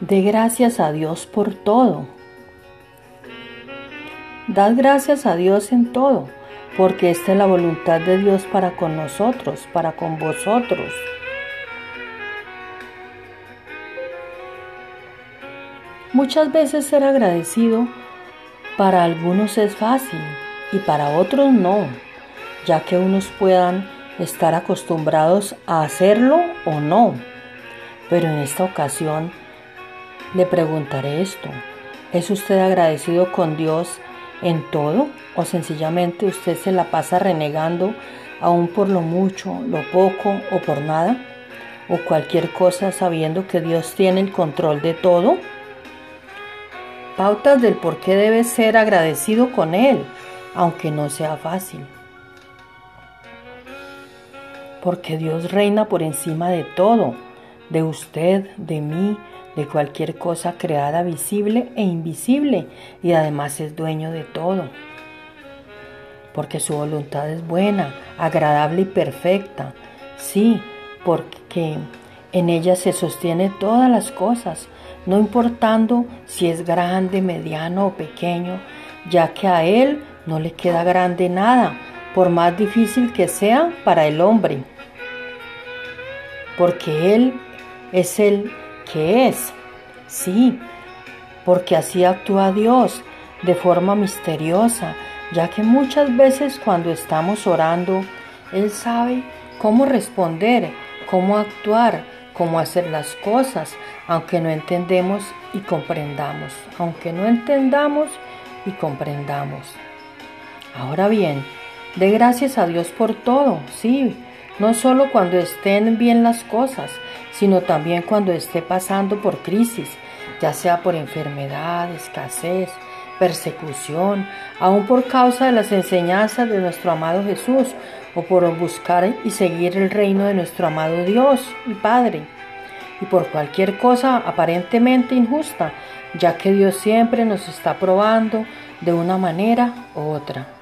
De gracias a Dios por todo. Dad gracias a Dios en todo, porque esta es la voluntad de Dios para con nosotros, para con vosotros. Muchas veces ser agradecido para algunos es fácil y para otros no, ya que unos puedan estar acostumbrados a hacerlo o no. Pero en esta ocasión le preguntaré esto. ¿Es usted agradecido con Dios en todo o sencillamente usted se la pasa renegando aún por lo mucho, lo poco o por nada? ¿O cualquier cosa sabiendo que Dios tiene el control de todo? Pautas del por qué debe ser agradecido con Él, aunque no sea fácil porque Dios reina por encima de todo, de usted, de mí, de cualquier cosa creada visible e invisible, y además es dueño de todo. Porque su voluntad es buena, agradable y perfecta. Sí, porque en ella se sostiene todas las cosas, no importando si es grande, mediano o pequeño, ya que a Él no le queda grande nada, por más difícil que sea para el hombre porque Él es el es. Sí, porque así actúa Dios de forma misteriosa, ya que muchas veces cuando estamos orando, Él sabe cómo responder, cómo actuar, cómo hacer las cosas, aunque no entendemos y comprendamos, aunque no entendamos y comprendamos. Ahora bien, de gracias a Dios por todo, sí, no solo cuando estén bien las cosas, sino también cuando esté pasando por crisis, ya sea por enfermedad, escasez, persecución, aún por causa de las enseñanzas de nuestro amado Jesús o por buscar y seguir el reino de nuestro amado Dios y Padre, y por cualquier cosa aparentemente injusta, ya que Dios siempre nos está probando de una manera u otra.